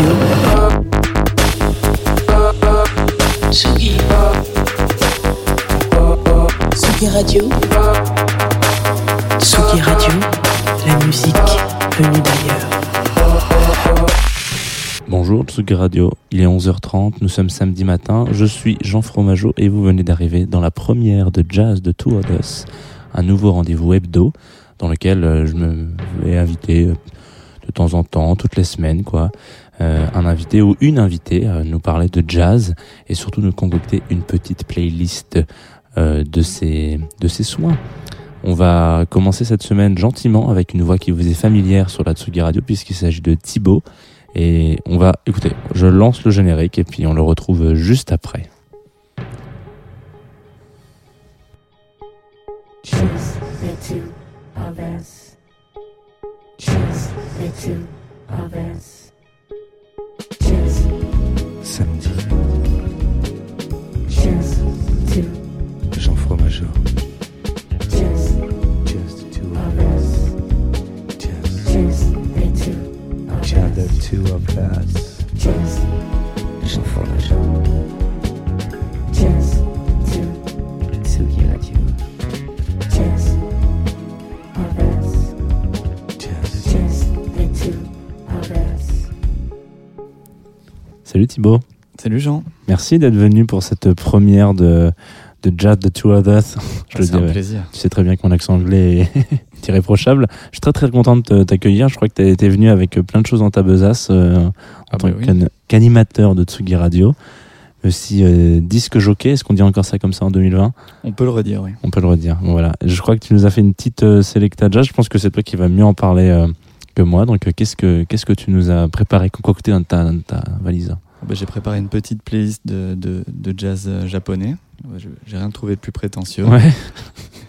Radio. Tsugi. Radio. Tsugi Radio. La musique venue d'ailleurs. Bonjour Tsugi Radio, il est 11h30, nous sommes samedi matin, je suis Jean Fromageau et vous venez d'arriver dans la première de Jazz de Two of un nouveau rendez-vous hebdo dans lequel euh, je me vais inviter euh, de temps en temps, toutes les semaines quoi, euh, un invité ou une invitée nous parler de jazz et surtout nous concocter une petite playlist euh, de ses de soins. On va commencer cette semaine gentiment avec une voix qui vous est familière sur la Tsugi Radio puisqu'il s'agit de Thibaut et on va écoutez, je lance le générique et puis on le retrouve juste après. Two of us. Choose, Jean Fromageau. choose two, Tsugi Radio. choose of us. Just, Choose the two of us. Salut Thibaut. Salut Jean, Merci d'être venu pour cette première de, de Jazz The Two Us. Je le c'est un dirais. plaisir. Tu sais très bien que mon accent anglais est irréprochable. Je suis très très content de t'accueillir. Je crois que tu été venu avec plein de choses dans ta besace euh, en Ah tant bah oui. qu'animateur de Tsugi Radio. Aussi euh, disque jockey, est-ce qu'on dit encore ça comme ça en 2020 On peut le redire, oui. On peut le redire. Bon, voilà. Je crois que tu nous as fait une petite euh, selecta jazz. Je pense que c'est toi qui vas mieux en parler euh, que moi. Donc euh, qu'est-ce que qu'est-ce que tu nous as préparé, concocté dans ta, dans ta valise? Bah, J'ai préparé une petite playlist de, de, de jazz euh, japonais. J'ai rien trouvé de plus prétentieux. Ouais.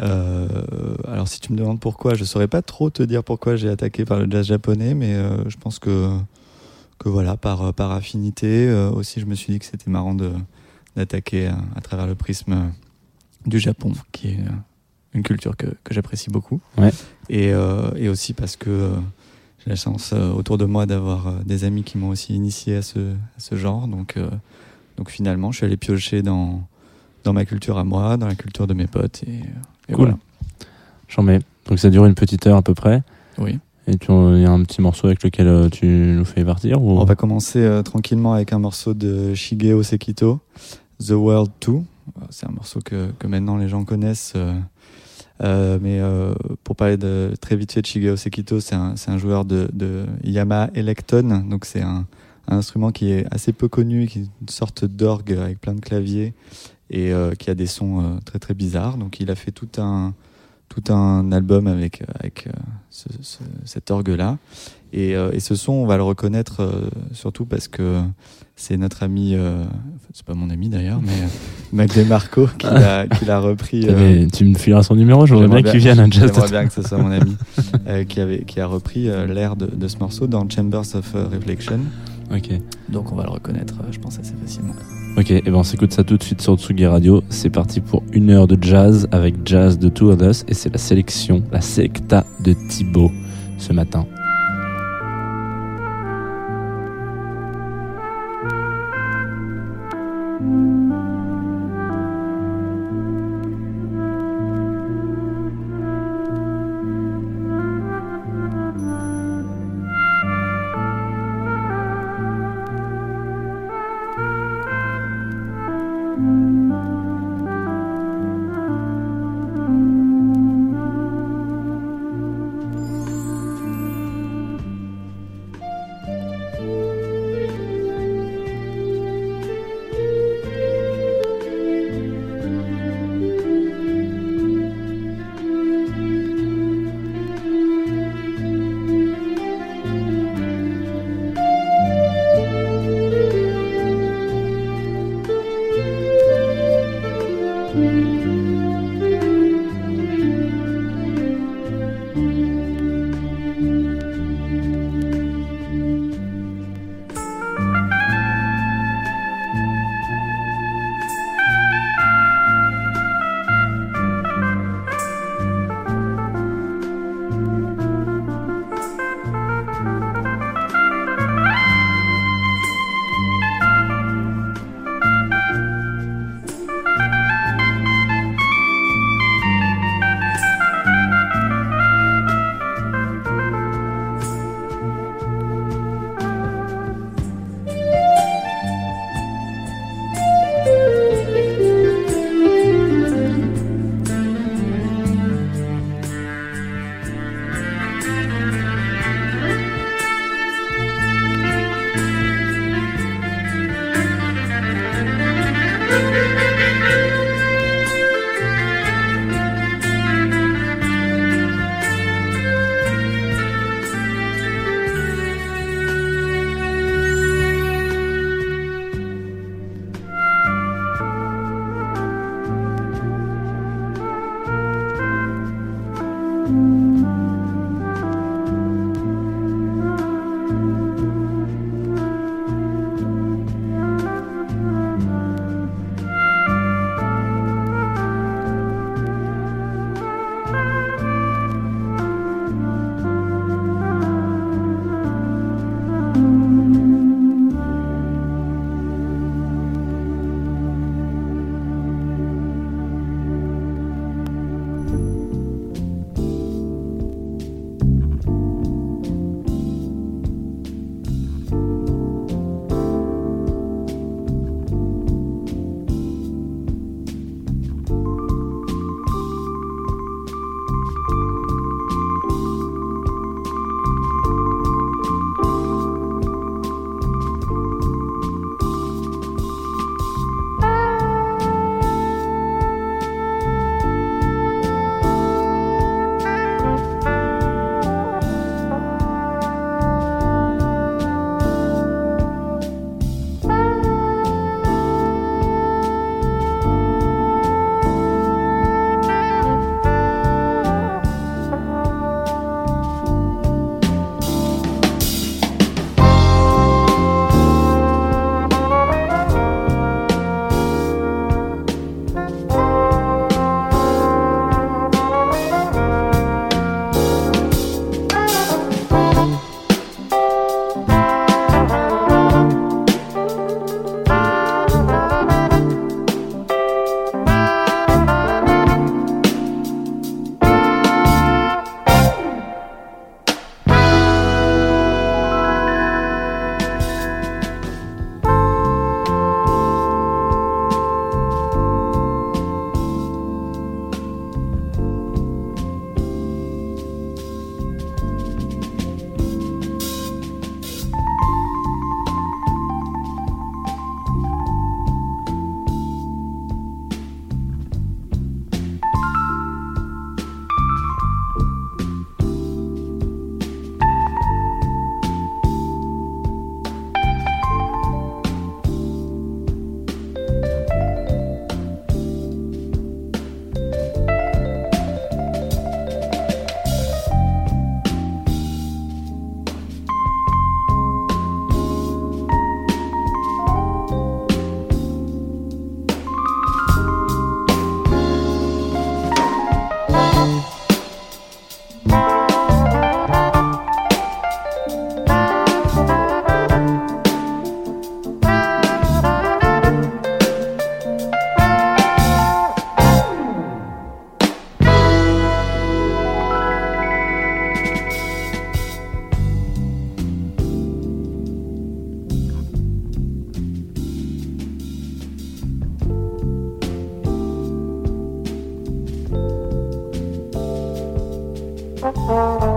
Euh, alors si tu me demandes pourquoi, je saurais pas trop te dire pourquoi j'ai attaqué par le jazz japonais, mais euh, je pense que, que voilà, par, par affinité, euh, aussi je me suis dit que c'était marrant d'attaquer à, à travers le prisme du Japon, qui est une culture que, que j'apprécie beaucoup. Ouais. Et, et aussi parce que j'ai la chance euh, autour de moi d'avoir euh, des amis qui m'ont aussi initié à ce, à ce genre. Donc, euh, donc finalement, je suis allé piocher dans, dans ma culture à moi, dans la culture de mes potes. Et, et Cool. voilà. J'en mets. Donc ça dure une petite heure à peu près. Oui. Et il y a un petit morceau avec lequel tu nous fais partir ou... On va commencer tranquillement avec un morceau de Shigeo Sekito, The World 2. C'est un morceau que, que maintenant les gens connaissent. Euh, mais euh, pour parler de, très vite fait de Shigeo Sekito, c'est un, un joueur de, de Yamaha Electon. Donc c'est un, un instrument qui est assez peu connu, qui est une sorte d'orgue avec plein de claviers et euh, qui a des sons euh, très très bizarres. Donc il a fait tout un, tout un album avec, avec euh, ce- ce- cet orgue-là. Et, euh, et ce son, on va le reconnaître euh, surtout parce que c'est notre ami, euh, c'est pas mon ami d'ailleurs, mais Mac DeMarco qui l'a repris. Tu me fileras son numéro, j'aimerais bien J'aimerais qu'il vienne à Jazz J'aimerais The- bien que ce soit mon ami qui, avait, qui a repris l'air de, de ce morceau dans Chambers of Reflection. Ok. Donc on va le reconnaître, je pense, assez facilement. Ok, et ben on s'écoute ça tout de suite sur Tsugi Radio. C'est parti pour une heure de jazz avec Jazz de Two of Us et c'est la sélection, la selecta de Thibaut ce matin. Música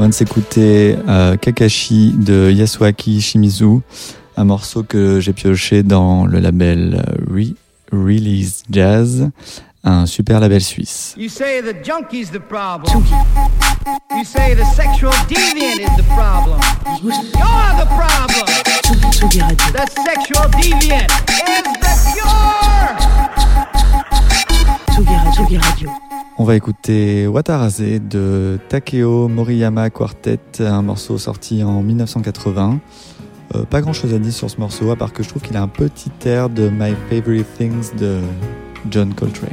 On vient de s'écouter euh, Kakashi de Yasuaki Shimizu, un morceau que j'ai pioché dans le label euh, Re- Release Jazz, un super label suisse. You say the junkie's the problem. You say the sexual deviant is the problem. You're the problem. The sexual deviant is the cure. Tsugi Radio. On va écouter Wataraze de Takeo Moriyama Quartet, un morceau sorti en 1980. Euh, pas grand chose à dire sur ce morceau, à part que je trouve qu'il a un petit air de My Favorite Things de John Coltrane.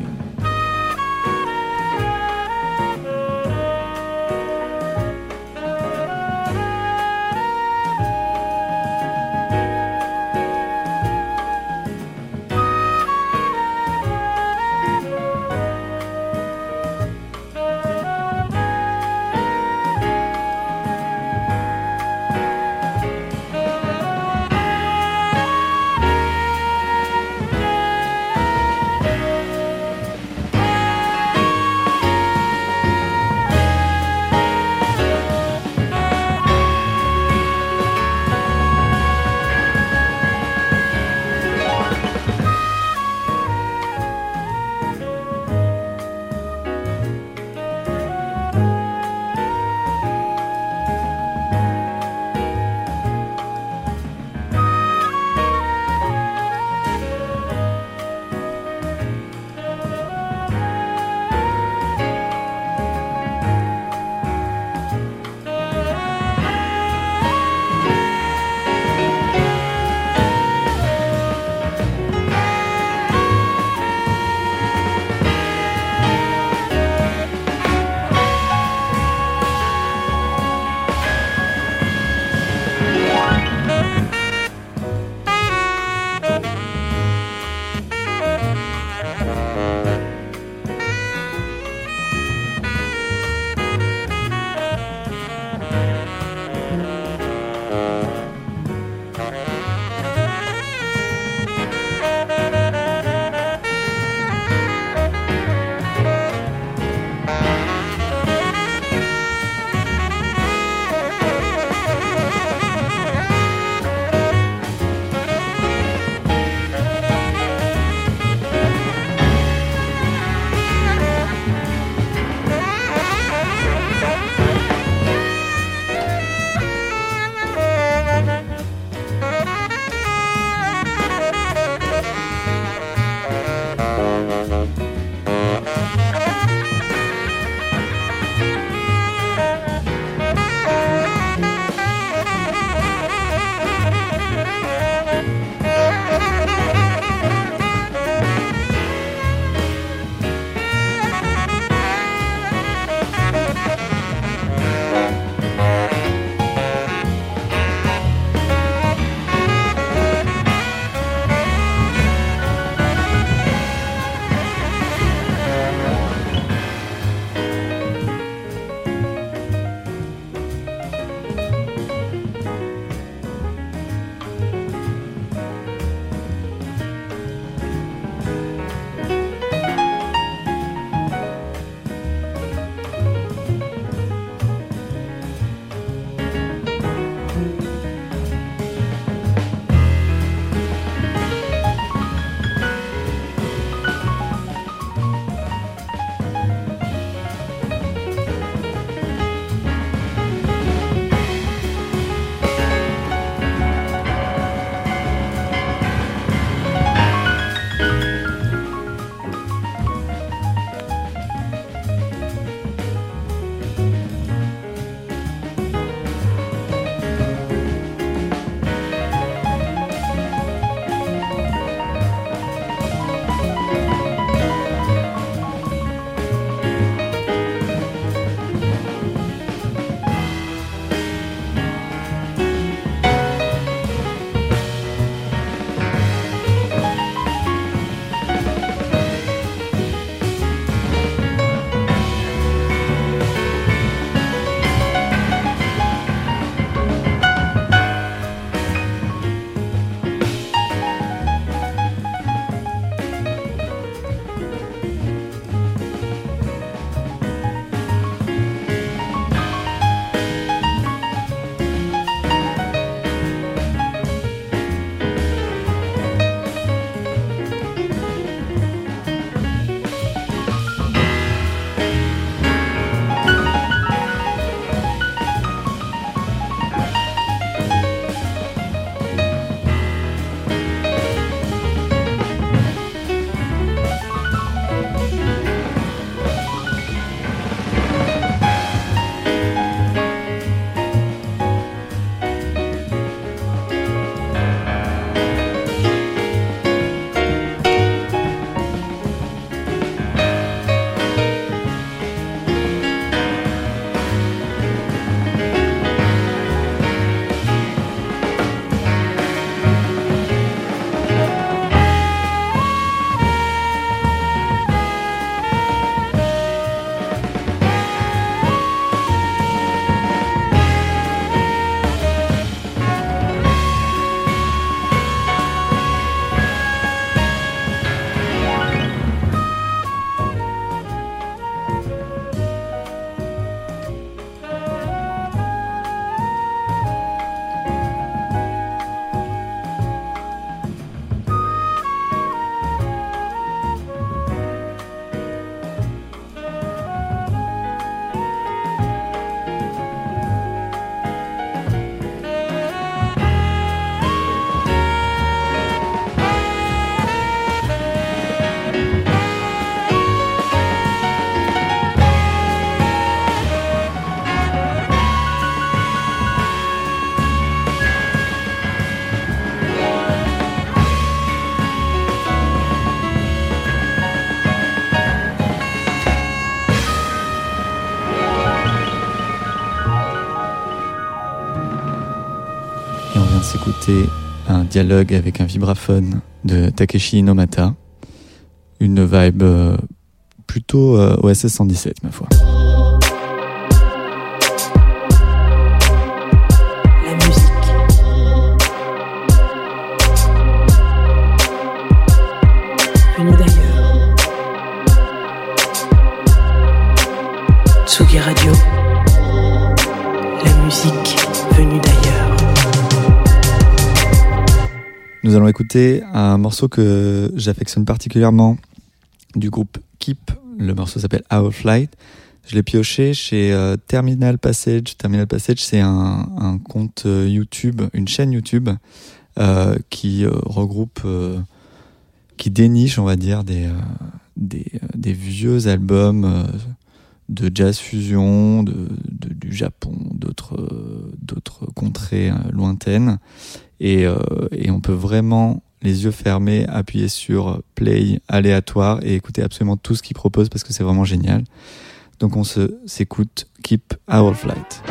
Un dialogue avec un vibraphone de Takeshi Inomata. Une vibe euh, plutôt euh, OSS 117, ma foi. Radio. La musique Nous allons écouter un morceau que j'affectionne particulièrement du groupe Keep. Le morceau s'appelle Our Flight. Je l'ai pioché chez euh, Terminal Passage. Terminal Passage, c'est un, compte euh, YouTube, une chaîne YouTube euh, qui regroupe, qui déniche, on va dire, des, vieux albums de jazz fusion, de, du Japon, d'autres contrées lointaines. Et, euh, et on peut vraiment, les yeux fermés, appuyer sur play aléatoire et écouter absolument tout ce qu'il propose parce que c'est vraiment génial. Donc on se s'écoute Keep Our Flight.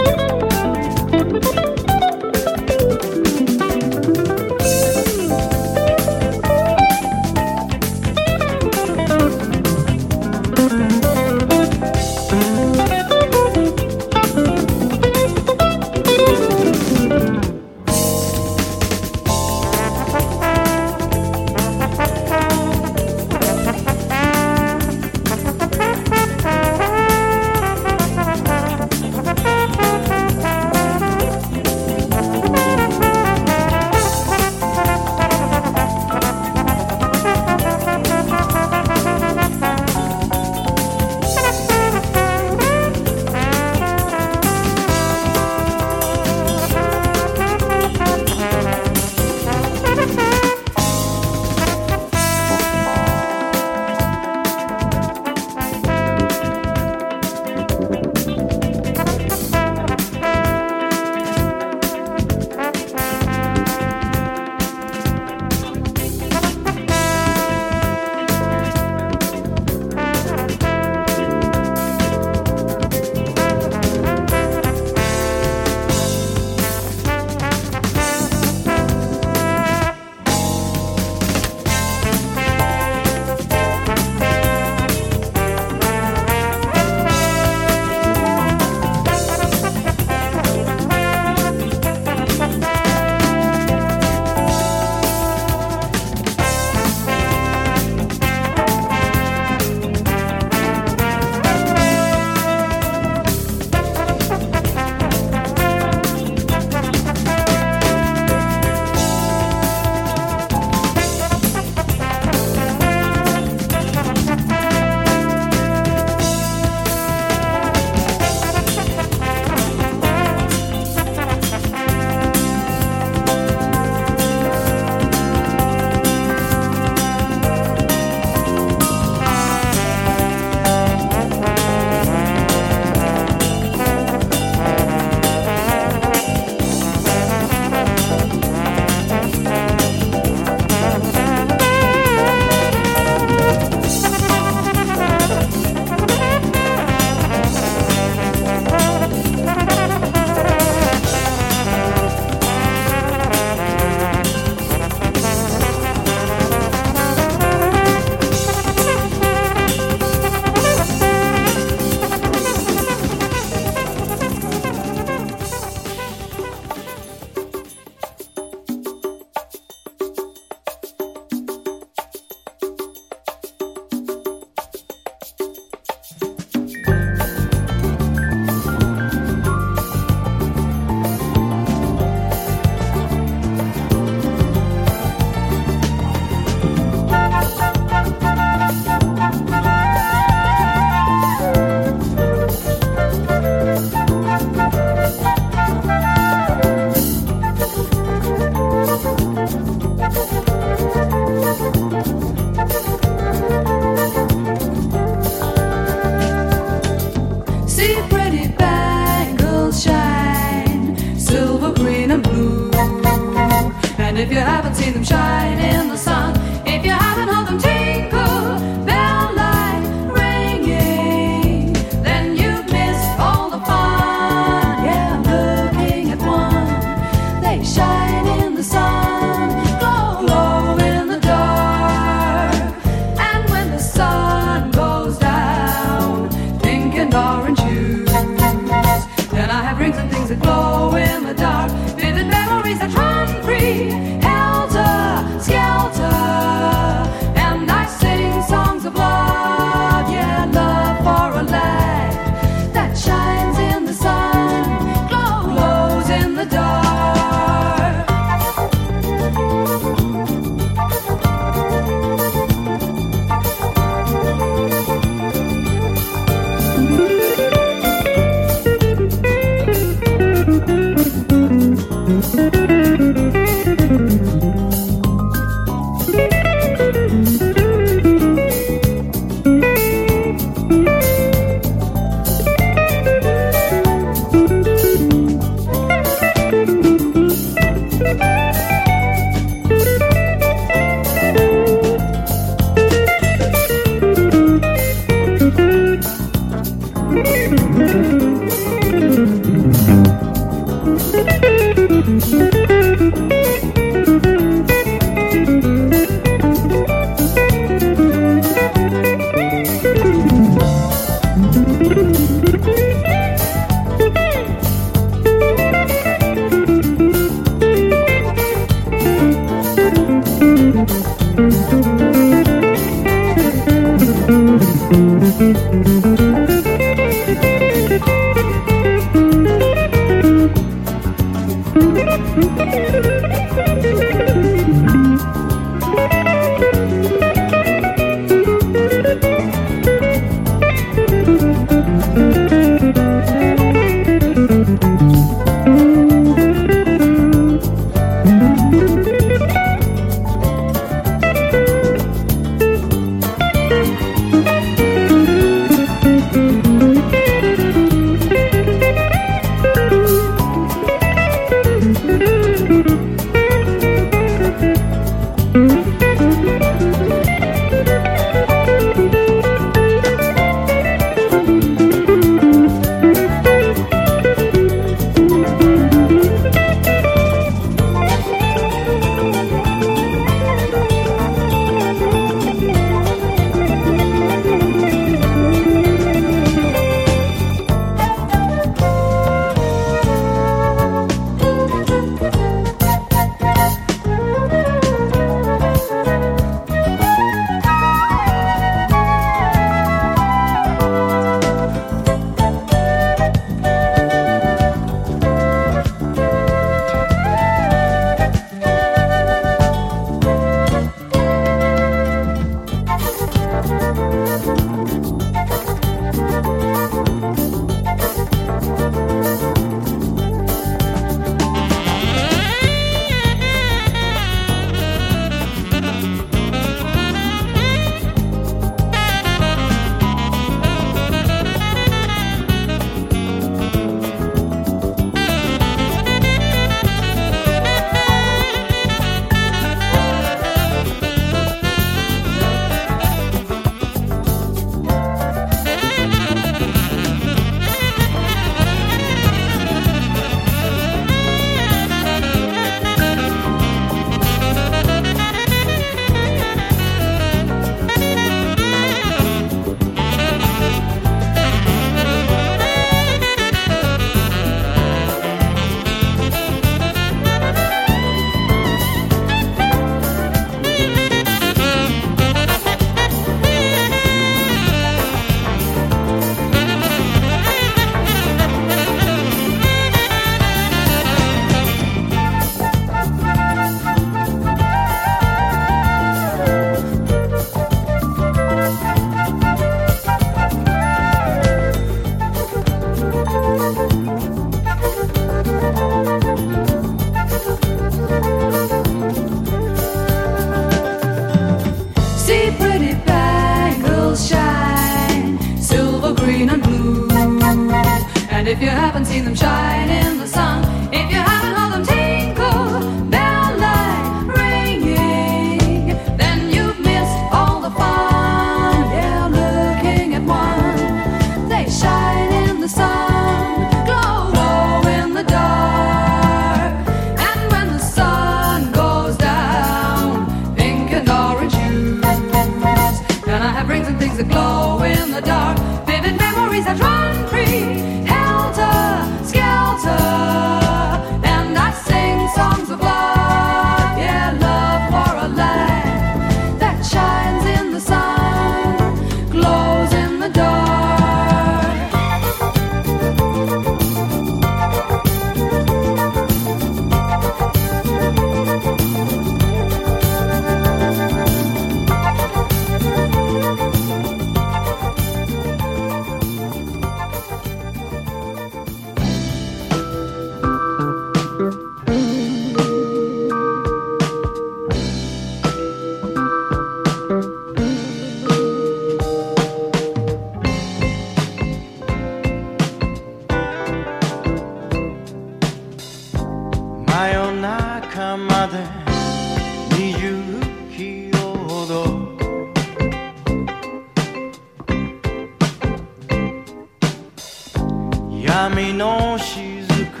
波のしずく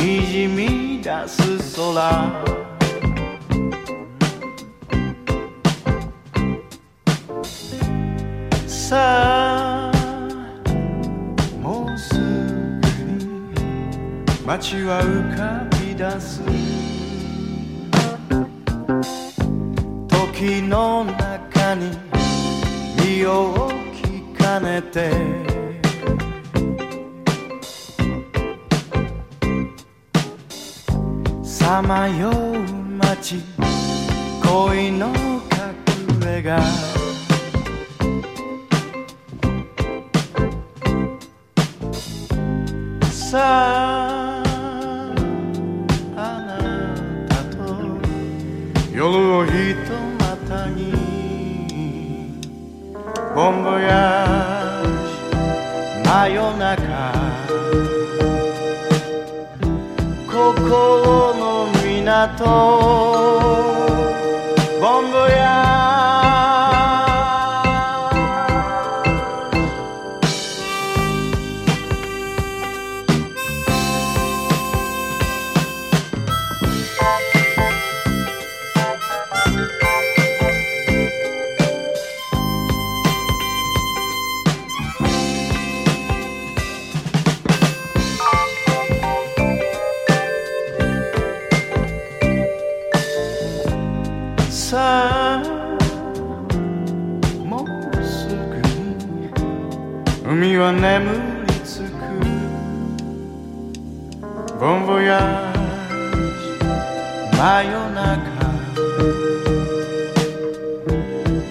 にじみ出す空。さあもうすぐに街は浮かび出す。時の中に身を置きかねて。さまよう街恋の隠れ家。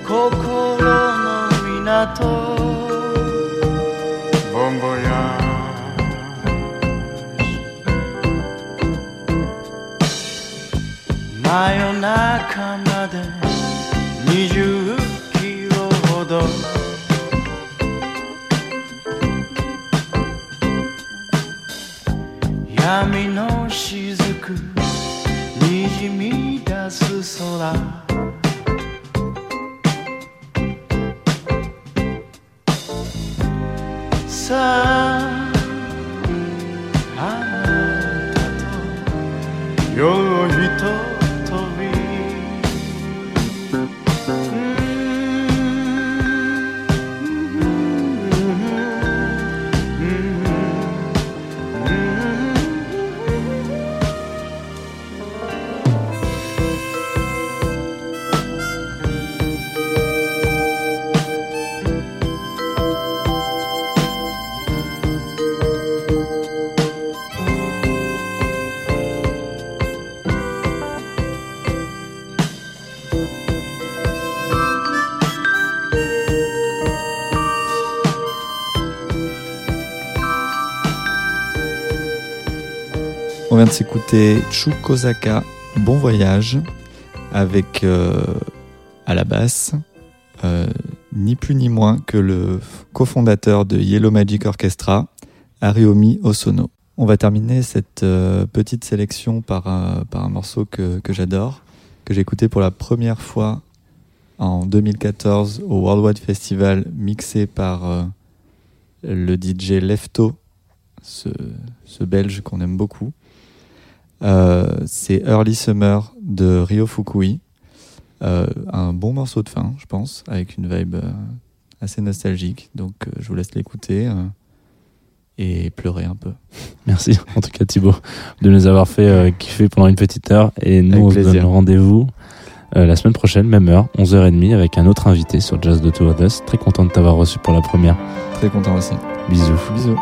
心の港 love. De s'écouter Chukozaka, Bon Voyage, avec euh, à la basse euh, ni plus ni moins que le cofondateur de Yellow Magic Orchestra, Ariomi Osono. On va terminer cette euh, petite sélection par, un- par un morceau que, que j'adore, que j'ai écouté pour la première fois en 2014 au Worldwide Festival, mixé par le DJ Lefto, ce, ce belge qu'on aime beaucoup. Euh, c'est Early Summer de Ryo Fukui. Euh, un bon morceau de fin, je pense, avec une vibe euh, assez nostalgique. Donc je vous laisse l'écouter euh, et pleurer un peu. Merci en tout cas Thibaut de nous avoir fait euh, kiffer pendant une petite heure et nous Avec on se plaisir. donne rendez-vous euh, la semaine prochaine, même heure, 11h30 avec un autre invité sur Jazz de Us. Très content de t'avoir reçu pour la première. Très content aussi. Bisous. Bisous.